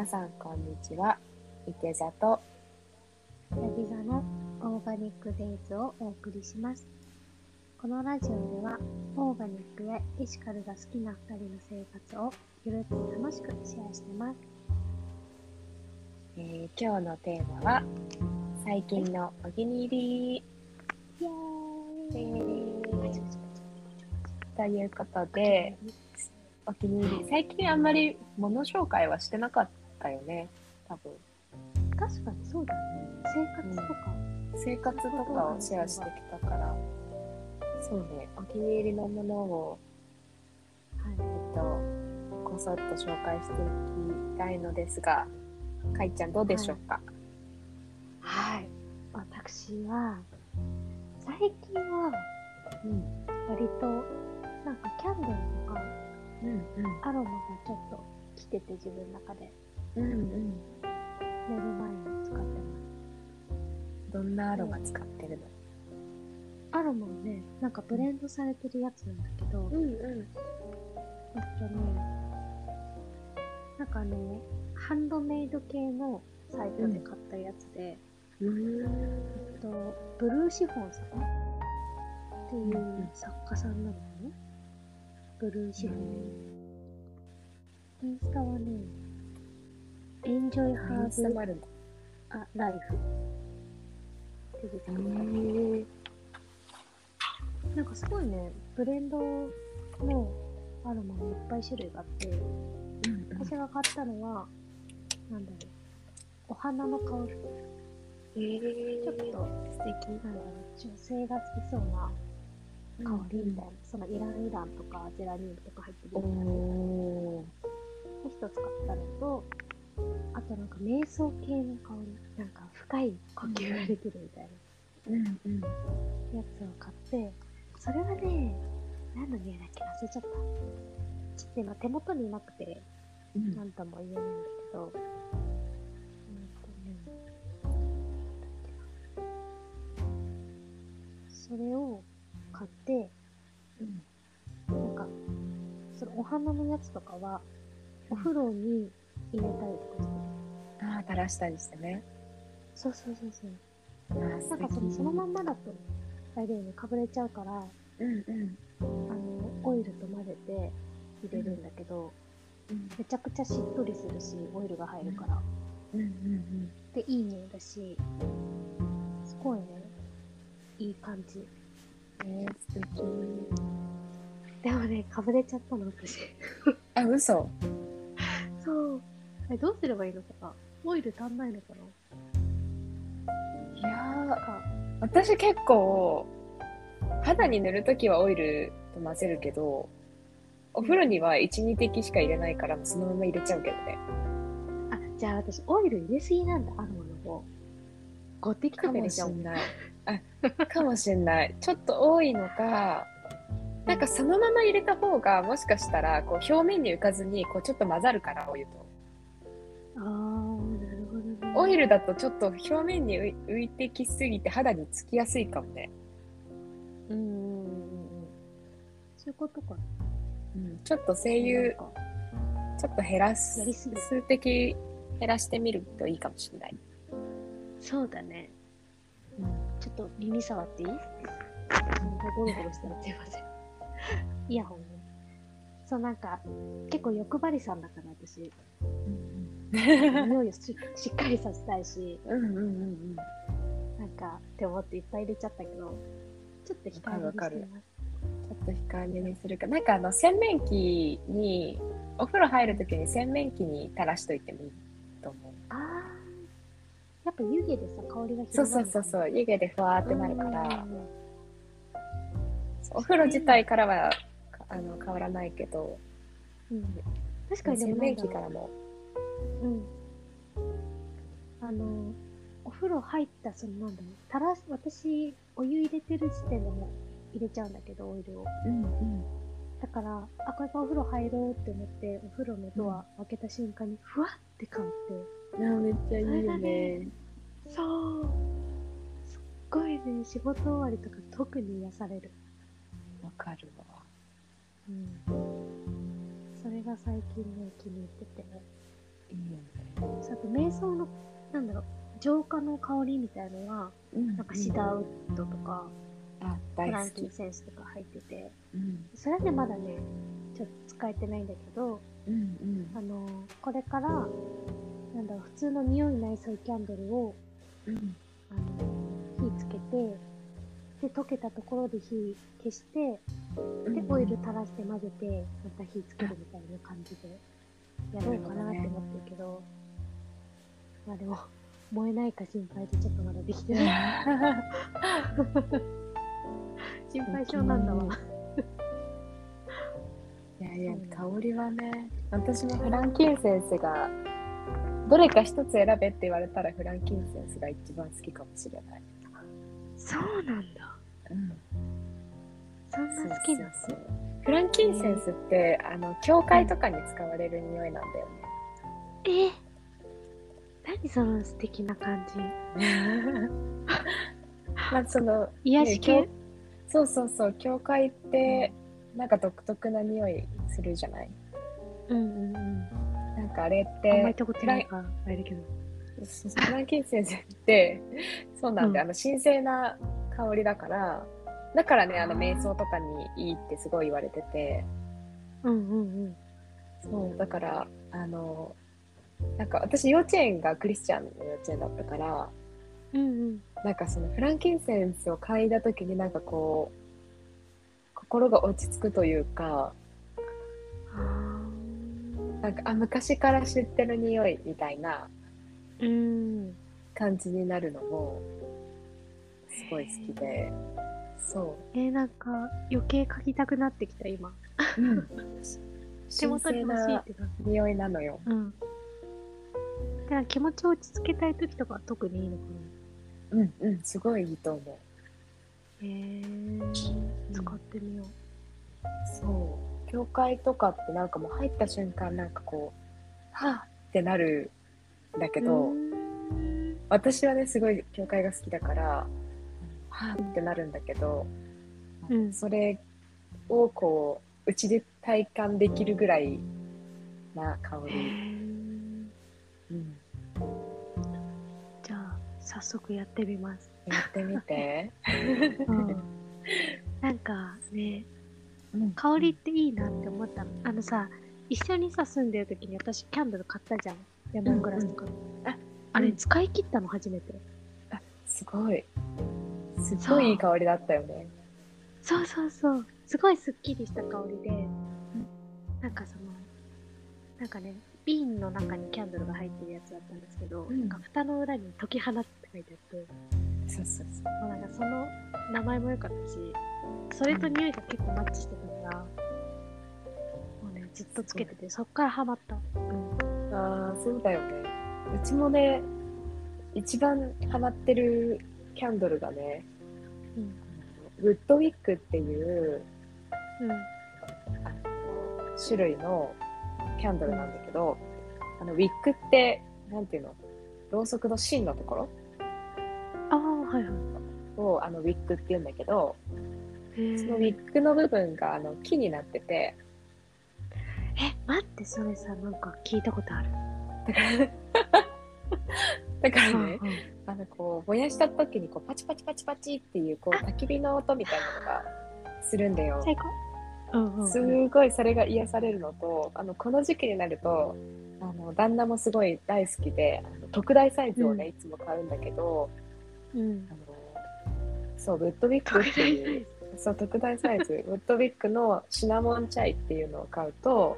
皆さんこんにちは。いて座とヤギ座のオーガニックデイズをお送りします。このラジオでは、オーガニックやエシカルが好きな2人の生活をゆるく楽しくシェアしてます。えー今日のテーマは最近のお気に入りイエえーイーということでお気に入り最近あんまり物紹介はしてなかったよね。多分。確かにそうだね。生活とか。生活とかをシェアしてきたから。そうね。お気に入りのものをはい。えっとこそっと紹介していきたいのですがかいちゃんどうでしょうか、はい。私は、最近はうん。割と、なんかキャンドルとかうん。アロマがちょっと来てて自分の中でうんうんうん寝る前に使ってます。どんなアロマ使ってるの？アロマはね、なんかブレンドされてるやつなんだけど、んえっとね、なんかね、ハンドメイド系のサイトで買ったやつで、うんえっと、ブルーシフォンさんっていう作家さんなのね。ブルーシフォン。インスタはね、エンジョイハーブもあライフ出て。くる。へなんかすごいね、ブレンドのアロマもいっぱい種類があって、私が買ったのは、なんだろう、お花の香り。えちょっと、素敵。な女性が好きそうな香りみたいな、そのイランイランとかゼラニウムとか入ってるおやつでお一つ買ったのと、あとなんか瞑想系の香り、なんか深い呼吸ができるみたいーうんうん。なやつを買って、それはね、何の匂いだっけ忘れちゃった。ちょっと今手元になくて、うん。なんとも言えないんだけど、それを買って、うん。なんか、そのお花のやつとかは、お風呂に入れたりとかして、ああ垂らしたりしてねそうそうそうそう。なんかそのそのまんまだと、あれだよね、かぶれちゃうから、敵うんうんあの、オイルと混ぜて入れるんだけど、うんめちゃくちゃしっとりするし、オイルが入るから。うんうんで、いい匂いだし、すごいね、いい感じ。うんえー、素敵でもね、かぶれちゃったの、私。あ嘘そう。え、どうすればいいのかな？オイル足んないのかいやー私結構肌に塗るときはオイルと混ぜるけどお風呂には12滴しか入れないからそのまま入れちゃうけどね。あ、じゃあ私、オイル入れすぎなんだ、アロマの方。5滴とかか入れちゃおう。もしんない。あかもしんない。ちょっと多いのかなんかそのまま入れた方がもしかしたらこう表面に浮かずにこうちょっと混ざるからお湯とあー、なるほどね。オイルだとちょっと表面に浮いてきすぎて肌につきやすいかもね、うんうんうんうん。そういうことかな。うん、ちょっと精油ちょっと減らす数滴減らしてみるといいかもしれない、そうだね。うんちょっと耳触っていい？ゴロゴロしたらすいません？イヤホンね。そう、なんか、結構欲張りさんだから私、匂いをし しっかりさせたいし、うんうんうんうんなんか、って思っていっぱい入れちゃったけど、ちょっと控えめにしています。ちょっと控えめにするか。なんかあの洗面器にお風呂入るときに洗面器に垂らしといてもいいと思う。あー、やっぱ湯気でさ、香りが広そうがるそうそうそう。湯気でふわーってなるから、お風呂自体からはかあの変わらないけど、うん確かに洗面器からも。うん。あの、お風呂入った、そのなんだろう、たらし、私、お湯入れてる時点でも入れちゃうんだけど、オイルを。うんうん。だから、あ、これからお風呂入ろうって思って、お風呂のドア開けた瞬間に、ふわって香って。あーめっちゃいいよね。そう。すっごいね、仕事終わりとか特に癒される。わかるわ。うん。それが最近ね、気に入っててそうあと瞑想の、なんだろう、浄化の香りみたいのは、うんなんかシダーウッドとか、あ、フランキン。センスとか入ってて、うん。それでまだね、ちょっと使えてないんだけど、うんうん。あのこれから、なんだろう、普通の匂いないソイキャンドルを、うん。あの火つけて、で、溶けたところで火消して、で、オイル垂らして混ぜて、また火つけるみたいな感じでやろうかなって思ってるけど、まあでも、燃えないか心配でちょっとまだできてない。心配性なんだわ。いやいや、香りはね、私もフランキンセンスが、どれか一つ選べって言われたらフランキンセンスが一番好きかもしれない。そうなんだ。うん。そんな好きなの？そうそうそうフランキンセンスって、あの、教会とかに使われる匂いなんだよね。え何その素敵な感じ？まあ、その、癒し系、ねそうそうそう、教会って、なんか独特な匂いするじゃない？うんうんうん。なんかあれっあんまて行っ、たことないから、あれだけど。フランキンセンスって、そうなんで、うんあの、神聖な香りだから、だからね、あの、瞑想とかにいいってすごい言われてて、うんうんうん。そう、だから、あの、なんか私幼稚園がクリスチャンの幼稚園だったから、うんうん。なんかそのフランキンセンスを嗅いだ時になんかこう、心が落ち着くというか、あなんか、あ、昔から知ってる匂いみたいなーうん。感じになるのも、すごい好きで、そえー、なんか余計嗅ぎたくなってきた今。う。うん。手元に欲しいっなて感じ。匂いなのよ。うん。だから気持ちを落ち着けたい時とかは特にいいのかうんうん、すごいいいと思う。な。へえー、使ってみよう。そう。教会とかってなんかもう入った瞬間なんかこう、はぁってなるんだけど、私はね、すごい教会が好きだから、はぁってなるんだけど、うんそれをこう、うちで体感できるぐらいな香へり。ーうん、じゃあ、早速やってみます。やってみて。うん。なんかね、うん香りっていいなって思ったの。あのさ、一緒にさ、住んでる時に私キャンドル買ったじゃん。レモングラスとかの。ああれ、うん使い切ったの初めて。すごい。すごいいい香りだったよね。そうそうそう。すごいすっきりした香りで、なんかその、なんかね、瓶の中にキャンドルが入ってるやつだったんですけど、うんなんか蓋の裏に解き放って書いてあって、そうそうそう。もうなんかその名前も良かったし、それと匂いが結構マッチしてたから、もうね、ずっとつけてて、そっからハマった。うん。ああ、そうだよね。うちもね、一番ハマってるキャンドルがね、うん。ウッドウィックっていううん。種類のキャンドルなんだけど、あのウィックって、なんていうのろうそくの芯のところ？ああ、はいはい。をあのウィックって言うんだけど、へそのウィックの部分があの木になってて、え、待って、それさ、なんか聞いたことある。だからね、うんうんあのこう燃やした時にこうパチパチパチパチっていうこう焚き火の音みたいなのがするんだよ。最高。うんうんうん。すごいそれが癒されるのと、あのこの時期になると、あの旦那もすごい大好きで、あの特大サイズをね、うんいつも買うんだけど、うんあ。のそうウッドウィックっていう、そう特大サイズウッドウィックのシナモンチャイっていうのを買うと、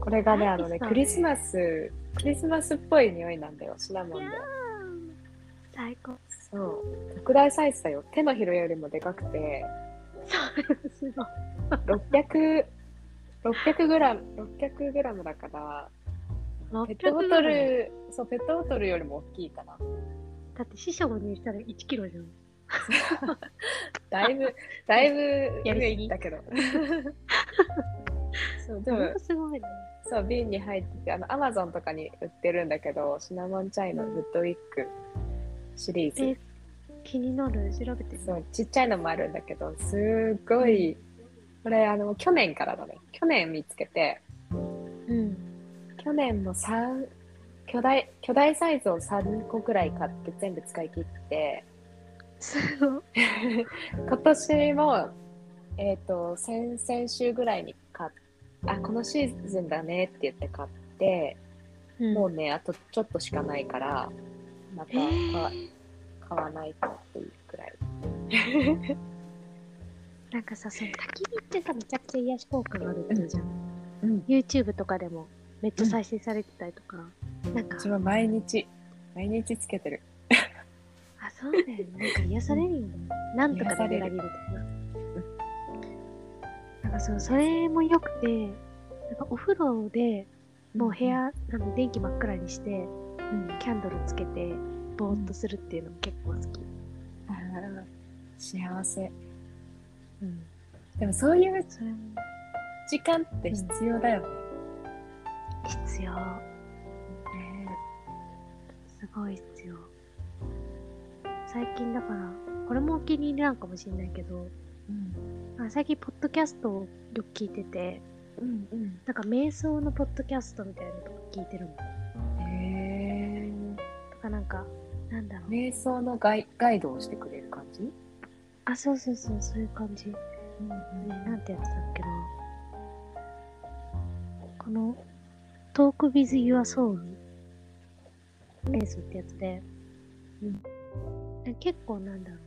これがねあのねクリスマスクリスマスっぽい匂いなんだよシナモンで。最高。そう特大サイズだよ手のひらよりもでかくて。そう、すごい。600、600グラム、600グラムだから、ペットボト600ル、そう、ペットボトルよりも大きいかな。だって師匠にしたら1キロじゃん。だいぶ、だいぶ上やりすぎいったけど。そう、でもすごいね。そう、瓶に入ってて、あの、アマゾンとかに売ってるんだけど、シナモンチャイのウッドウィックシリーズ。え気になる。調べてみそう、ちっちゃいのもあるんだけど、すごい、これ、あの、去年からだね。去年見つけて、うん。去年の3、巨大巨大サイズを3個くらい買って全部使い切ってすごい。今年もえっ、と先々週ぐらいにあこのシーズンだねって言って買って、もうねあとちょっとしかないからまた買わ,、買わないとっていうくらい なんかさ、その焚き火ってさ、めちゃくちゃ癒し効果があるってじゃん。うん YouTube とかでもめっちゃ再生されてたりとか。なんかう、ちは毎日毎日つけてるあ、そうだよね。なんか癒されるよね。なんとかで裏切るとかな。なんかそう、それも良くて、なんかお風呂でもう部屋、あの電気真っ暗にして、うんキャンドルつけて、ぼーっとするっていうのも結構好き。あー幸せうん。でもそういう時間って必要だよね、必要。ねすごい必要。最近だから、これもお気に入りなんかもしれないけど、うんあ最近ポッドキャストをよく聞いてて、うんうんなんか瞑想のポッドキャストみたいなのとか聞いてるもん。へえとかなんか、なんだろう。瞑想のガイガイドをしてくれる感じ、あ、そうそうそう、そういう感じ。ね、うんなんてやつだっけな。この、トーク with your soul 瞑想ってやつで、うんで結構なんだろう。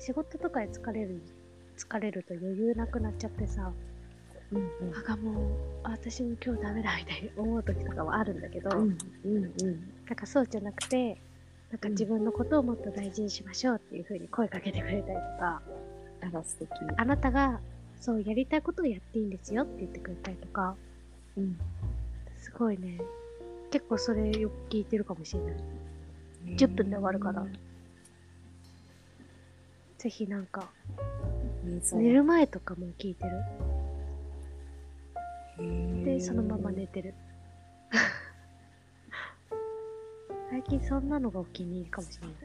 あのー仕事とかで疲れる、疲れると余裕なくなっちゃってさ、うんあがもう、あ私も今日ダメだみたいに思う時とかもあるんだけど、うんうんうん。なんかそうじゃなくて、なんか自分のことをもっと大事にしましょうっていう風に声かけてくれたりとか、あら素敵。あなたがそうやりたいことをやっていいんですよって言ってくれたりとか、うん。すごいね、結構それよく聞いてるかもしれない。10分で終わるからぜひなんか、寝る前とかも聞いてる。で、そのまま寝てる。最近そんなのがお気に入りかもしれない。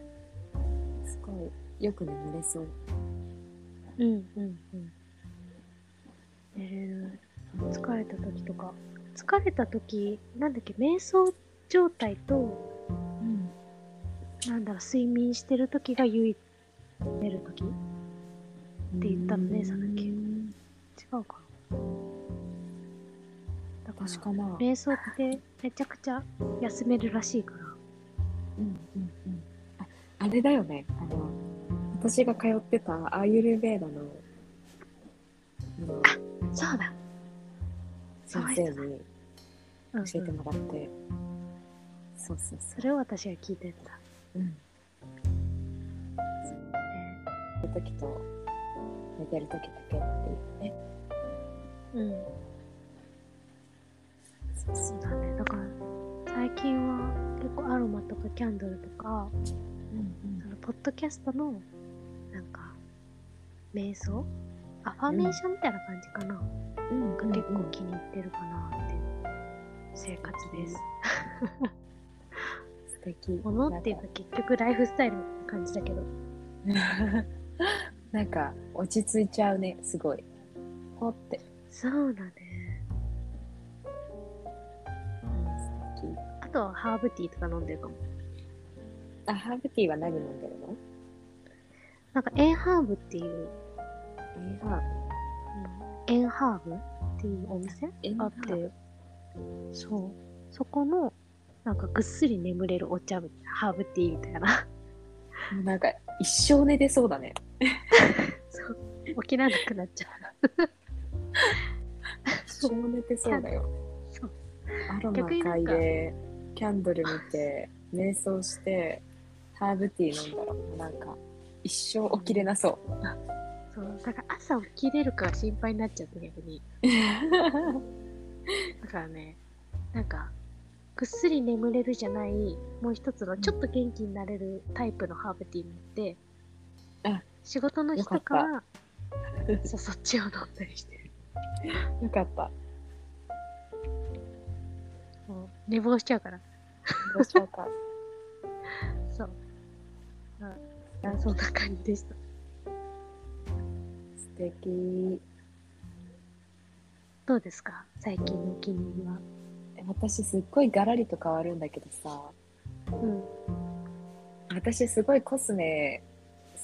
すごいよく眠れそううんうんうん。寝れる。疲れた時とか。疲れた時、なんだっけ、瞑想状態と、うんなんだろう、睡眠してる時が唯一寝る時？って言ったのねさっき。うん違うかな。だから確かな瞑想ってめちゃくちゃ休めるらしいから。うんうんうん。ああれだよね。あの私が通ってたアーユルベーダのあのそうだ。先生にうん、教えてうんもらって、そうそうそそれを私が聞いてた。う、うん、時と寝てる時だけっていうねうん。そうそうだね。だから、最近は結構アロマとかキャンドルとか、うんそのポッドキャストの、なんか、瞑想？アファメーションみたいな感じかな。うんが結構気に入ってるかなっていう生活です。素敵 ものっていうか結局ライフスタイルの感じだけど。なんか落ち着いちゃうねすごい。ほって。そうだね。素敵。あとはハーブティーとか飲んでるかも。あハーブティーは何飲んでるの？なんかエンハーブっていう、えー、ハエンハーブっていうお店？ーブ？あって、そう。そこの、なんかぐっすり眠れるお茶ハーブティーみたいな。なんか一生寝てそうだねそう。起きらなくなっちゃ一生寝てそうだよそうアロマ嗅いでキャンドル見て瞑想してハーブティー飲んだらなんか一生起きれなそうう。そう。だから朝起きれるかが心配になっちゃって逆に。だからね、なんか、ぐっすり眠れるじゃない、もう一つのちょっと元気になれるタイプのハーブティーになって、あ仕事の日とかは、そうそっちを飲んだりしてる。よかったもう寝坊しちゃうから。どうしようか そう。あそんな感じでした。素敵どうですか？最近のお気に入りは。え私すっごいガラリと変わるんだけどさ、うん、私すごいコスメ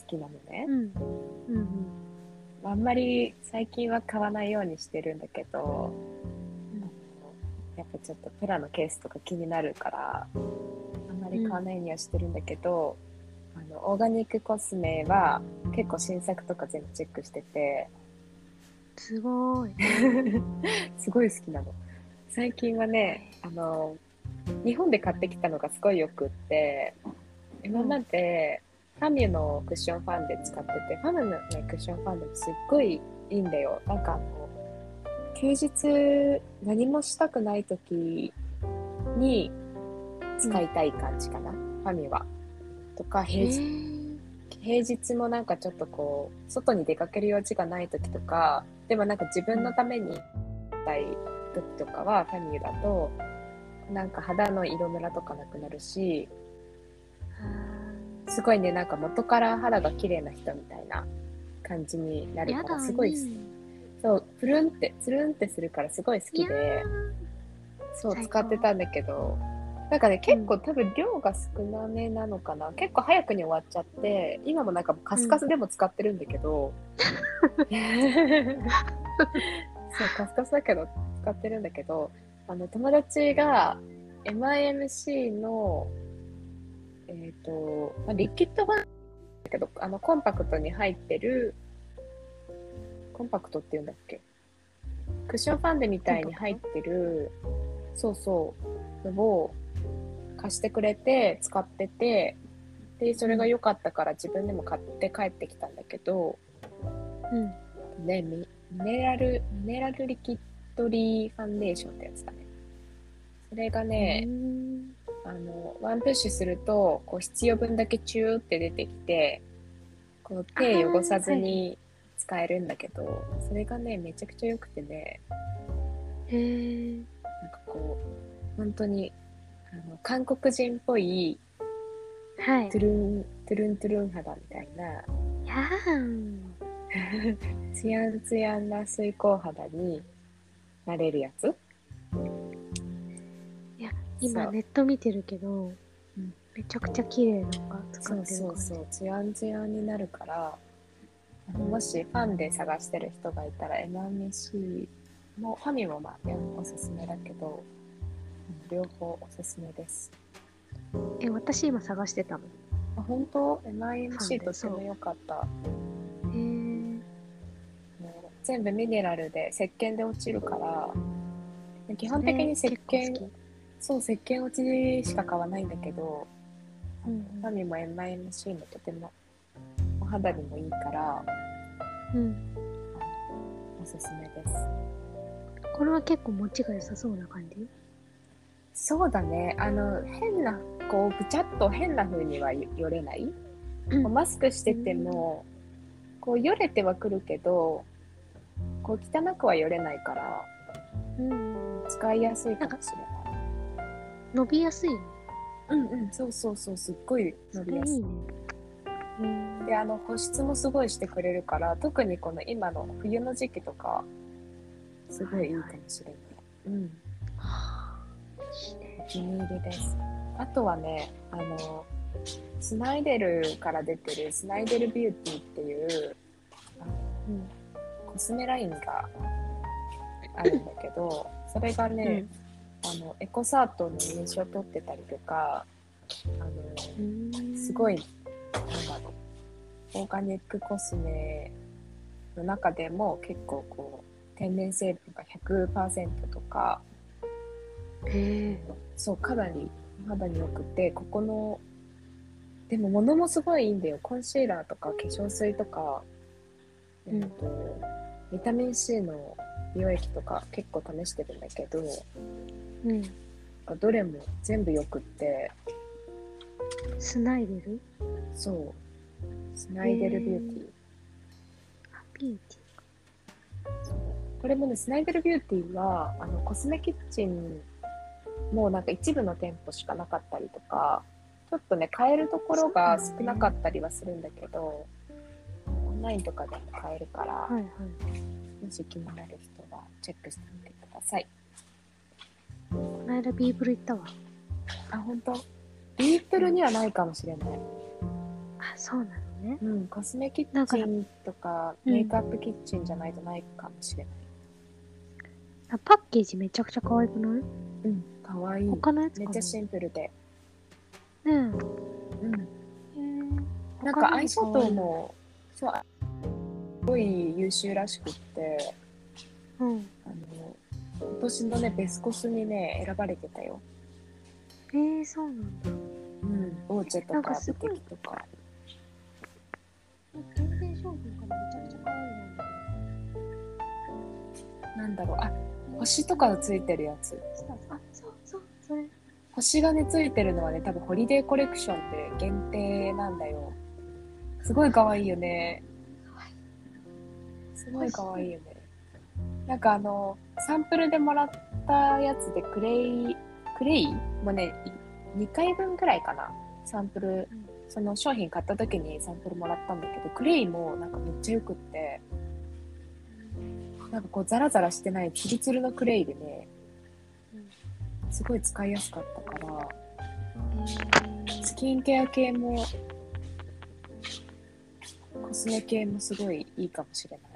好きなのね、うん。うんうん、あんまり最近は買わないようにしてるんだけど、うん、やっぱちょっとプラのケースとか気になるからあんまり買わないようにはしてるんだけど、うん、あのオーガニックコスメは結構新作とか全部チェックしてて。すごい。すごい好きなの。最近はねあの日本で買ってきたのがすごいよくって今までファミュのクッションファンデ使っててファミュの、ね、クッションファンデもすっごいいいんだよ。なんかあの休日何もしたくない時に使いたい感じかな、うん、ファミは。とか平日平日もなんかちょっとこう外に出かける用事がない時とかでもなんか自分のためにたい時とかはファミュだとなんか肌の色ムラとかなくなるしすごいねなんか元から肌が綺麗な人みたいな感じになるからすごいそうプルンってつるんってするからすごい好きでそう使ってたんだけどなんかね結構多分量が少なめなのかな。結構早くに終わっちゃって今もなんかカスカスでも使ってるんだけど、そうカスカスだけど使ってるんだけどあの友達が MIMC のえっ、ー、と、まあ、リキッド版だけどあのコンパクトに入ってるコンパクトっていうんだっけ？クッションファンデみたいに入ってるそうそうのを貸してくれて使っててでそれが良かったから自分でも買って帰ってきたんだけど、うん、ねミネラルミネラルリキットリーファンデーションってやつだね。それがねあのワンプッシュするとこう必要分だけチューって出てきてこの手汚さずに使えるんだけど、はい、それがねめちゃくちゃ良くてね。へえんかこう本当にあの韓国人っぽい、はい、トゥルントゥルントゥルン肌みたいなやー ツヤンツヤンな水光肌になれるやつ？いや今ネット見てるけど、うん、めちゃくちゃ綺麗なのが使ってるそうそうそうツヤンツヤンになるからもしファンで探してる人がいたらエマミシーもファミもまあねおすすめだけど両方おすすめです。え私今探してたの？あ本当？MIMC とても良かった全部ミネラルで石鹸で落ちるから基本的に石鹸そう石鹸落ちしか買わないんだけど、うん、ファミも MIMC もとてもお肌にもいいから、うん、おすすめです。これは結構持ちが良さそうな感じ？そうだね。あの変なこうぐちゃっと変な風にはよれない、うん、マスクしてても、こうよれてはくるけどこう汚くはよれないから、うん、使いやすいかもしれない。伸びやすいうんうん。そうそうそう。すっごい伸びやすい。ね、であの保湿もすごいしてくれるから特にこの今の冬の時期とかすごいいいかもしれない、はいはい、うん。お気に入りです。あとはね、あの、スナイデルから出てるスナイデルビューティーっていううん、コスメラインがあるんだけど、それがね、うん、あのエコサートの認証を取ってたりとか、あのすごい、なんだろう、オーガニックコスメの中でも結構こう、天然成分が100%とか、へそうかなり肌によくてここのでも物もすごいいいんだよ。コンシーラーとか化粧水とか、うん、とビタミン C の美容液とか結構試してるんだけど、うん、どれも全部よくって。スナイデル？そう。スナイデルビューティー。あビューティーこれもねスナイデルビューティーはあのコスメキッチンもうなんか一部の店舗しかなかったりとかちょっとね買えるところが少なかったりはするんだけど、オンラインとかでも買えるから、はいはい、もし気になる人はチェックしてみてください。このの間ビーブル行ったわ。あ、本当？ビープルにはないかもしれない。あ、そうなのね。うん、コスメキッチンとかうんメイクアップキッチンじゃないとないかもしれない。あパッケージめちゃくちゃ可愛くない？うん、かわいい。他のやつめっちゃシンプルで。ねうん。え。へーなんかアイシャドウ。も、そう、すごい優秀らしくって、うん。あの、今年のね、ベスコスにね、選ばれてたよ。えー、そうなんだ。うん、オーチェとかブテキとか。限定商品からめちゃくちゃ可愛いななんだろう、あ、星とかがついてるやつ。あ、そうそう、それ。星がね、ついてるのはね、多分ホリデーコレクションで限定なんだよ。すごい可愛いよね。すごい可愛いよね。なんかあの、サンプルでもらったやつでクレイ、クレイ？もね、2回分くらいかな。サンプル、うんその商品買った時にサンプルもらったんだけど、クレイもなんかめっちゃよくって、なんかこうザラザラしてないツルツルのクレイでね、すごい使いやすかったから、えスキンケア系も、コスメ系もすごいいいかもしれない。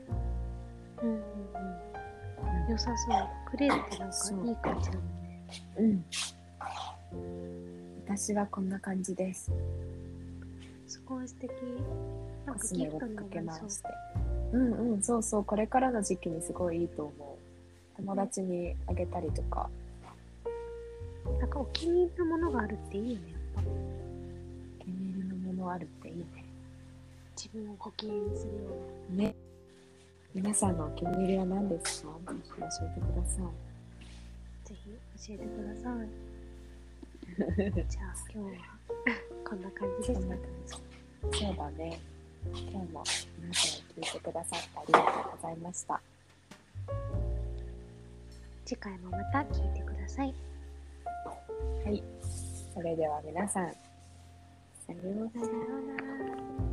ー、うんうんうん。良さそう。クレーってなんかいい感じだもんね。うん。私はこんな感じです。すごい素敵。なんコかギフトになりそう。うんうん、そうそう、これからの時期にすごいいいと思う。友達にあげたりとか。なんかお気に入りのものがあるっていいよね、やっぱ。お気に入りのものあるっていいね。自分をご機嫌にするような。ね。皆さんのお気に入りは何ですか？ぜひ教えてください。ぜひ教えてください。じゃあ今日はこんな感じですかそうだね。今日も皆さん聞いてくださってありがとうございました。次回もまた聞いてください。はい。それでは皆さん。さようなら。